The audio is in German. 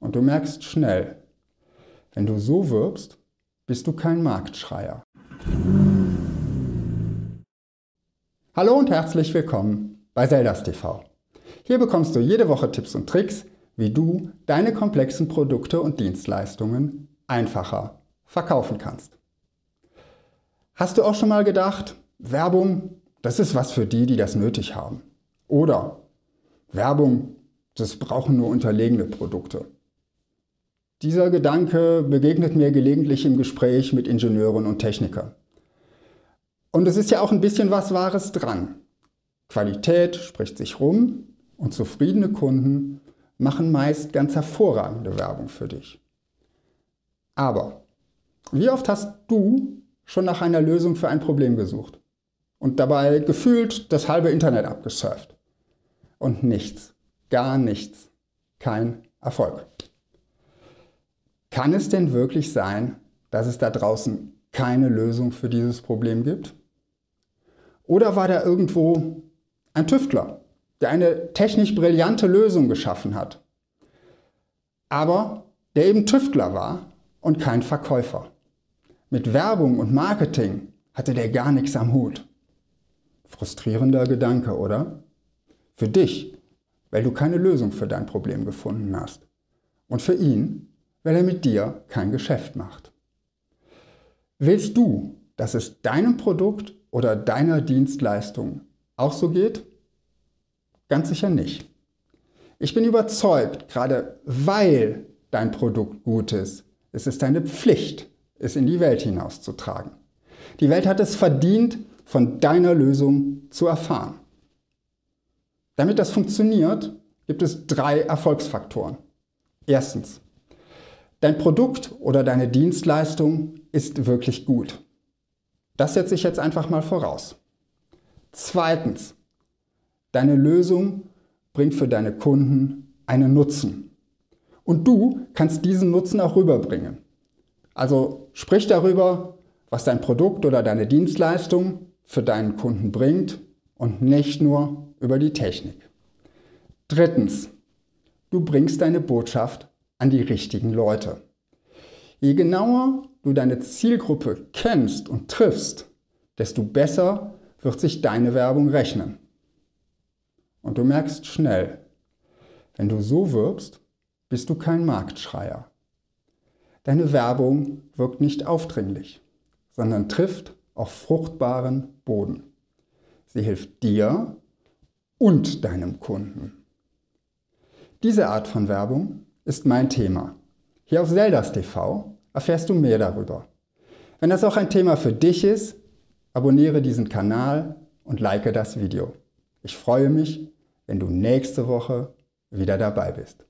Und du merkst schnell, wenn du so wirbst, bist du kein Marktschreier. Hallo und herzlich willkommen bei Zeldas TV. Hier bekommst du jede Woche Tipps und Tricks, wie du deine komplexen Produkte und Dienstleistungen einfacher verkaufen kannst. Hast du auch schon mal gedacht, Werbung, das ist was für die, die das nötig haben? Oder Werbung, das brauchen nur unterlegene Produkte. Dieser Gedanke begegnet mir gelegentlich im Gespräch mit Ingenieuren und Technikern. Und es ist ja auch ein bisschen was Wahres dran. Qualität spricht sich rum und zufriedene Kunden machen meist ganz hervorragende Werbung für dich. Aber wie oft hast du schon nach einer Lösung für ein Problem gesucht und dabei gefühlt das halbe Internet abgesurft? Und nichts, gar nichts, kein Erfolg. Kann es denn wirklich sein, dass es da draußen keine Lösung für dieses Problem gibt? Oder war da irgendwo ein Tüftler, der eine technisch brillante Lösung geschaffen hat, aber der eben Tüftler war und kein Verkäufer? Mit Werbung und Marketing hatte der gar nichts am Hut. Frustrierender Gedanke, oder? Für dich, weil du keine Lösung für dein Problem gefunden hast. Und für ihn, weil er mit dir kein Geschäft macht. Willst du, dass es deinem Produkt oder deiner Dienstleistung auch so geht? Ganz sicher nicht. Ich bin überzeugt, gerade weil dein Produkt gut ist, ist es deine Pflicht, es in die Welt hinauszutragen. Die Welt hat es verdient, von deiner Lösung zu erfahren. Damit das funktioniert, gibt es drei Erfolgsfaktoren. Erstens, Dein Produkt oder deine Dienstleistung ist wirklich gut. Das setze ich jetzt einfach mal voraus. Zweitens, deine Lösung bringt für deine Kunden einen Nutzen. Und du kannst diesen Nutzen auch rüberbringen. Also sprich darüber, was dein Produkt oder deine Dienstleistung für deinen Kunden bringt und nicht nur über die Technik. Drittens, du bringst deine Botschaft an die richtigen Leute. Je genauer du deine Zielgruppe kennst und triffst, desto besser wird sich deine Werbung rechnen. Und du merkst schnell, wenn du so wirbst, bist du kein Marktschreier. Deine Werbung wirkt nicht aufdringlich, sondern trifft auf fruchtbaren Boden. Sie hilft dir und deinem Kunden. Diese Art von Werbung ist mein Thema. Hier auf Zeldas TV erfährst du mehr darüber. Wenn das auch ein Thema für dich ist, abonniere diesen Kanal und like das Video. Ich freue mich, wenn du nächste Woche wieder dabei bist.